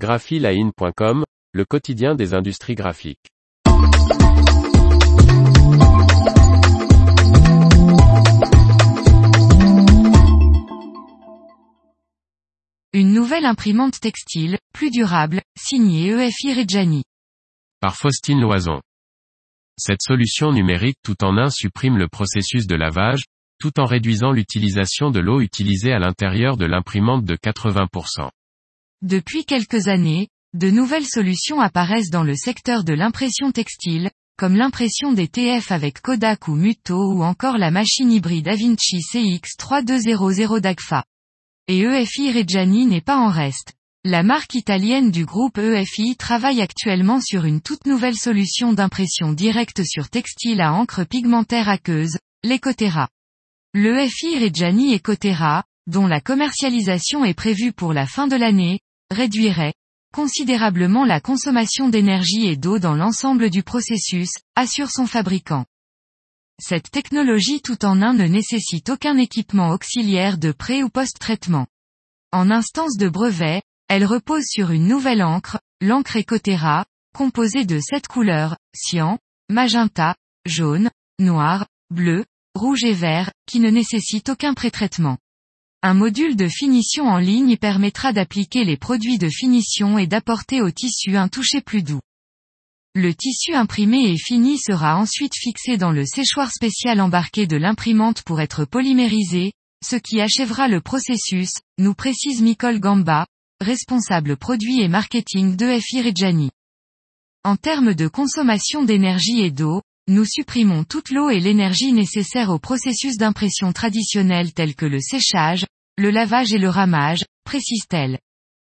graphiline.com, le quotidien des industries graphiques. Une nouvelle imprimante textile, plus durable, signée EFI Reggiani. Par Faustine Loison. Cette solution numérique tout en un supprime le processus de lavage, tout en réduisant l'utilisation de l'eau utilisée à l'intérieur de l'imprimante de 80%. Depuis quelques années, de nouvelles solutions apparaissent dans le secteur de l'impression textile, comme l'impression des TF avec Kodak ou Muto ou encore la machine hybride Avinci CX3200 d'AGFA. Et EFI Reggiani n'est pas en reste. La marque italienne du groupe EFI travaille actuellement sur une toute nouvelle solution d'impression directe sur textile à encre pigmentaire aqueuse, l'Ecotera. L'EFI Reggiani Ecotera, dont la commercialisation est prévue pour la fin de l'année, réduirait considérablement la consommation d'énergie et d'eau dans l'ensemble du processus, assure son fabricant. Cette technologie tout en un ne nécessite aucun équipement auxiliaire de pré- ou post-traitement. En instance de brevet, elle repose sur une nouvelle encre, l'encre Ecotera, composée de sept couleurs, cyan, magenta, jaune, noir, bleu, rouge et vert, qui ne nécessite aucun pré-traitement. Un module de finition en ligne permettra d'appliquer les produits de finition et d'apporter au tissu un toucher plus doux. Le tissu imprimé et fini sera ensuite fixé dans le séchoir spécial embarqué de l'imprimante pour être polymérisé, ce qui achèvera le processus, nous précise Nicole Gamba, responsable produit et marketing de FI. En termes de consommation d'énergie et d'eau, nous supprimons toute l'eau et l'énergie nécessaires au processus d'impression traditionnel tels que le séchage, le lavage et le ramage, précise-t-elle.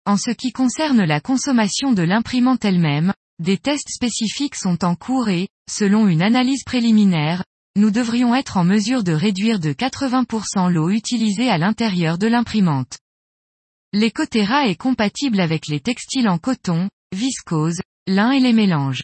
En ce qui concerne la consommation de l'imprimante elle-même, des tests spécifiques sont en cours et, selon une analyse préliminaire, nous devrions être en mesure de réduire de 80% l'eau utilisée à l'intérieur de l'imprimante. L'Ecotera est compatible avec les textiles en coton, viscose, lin et les mélanges.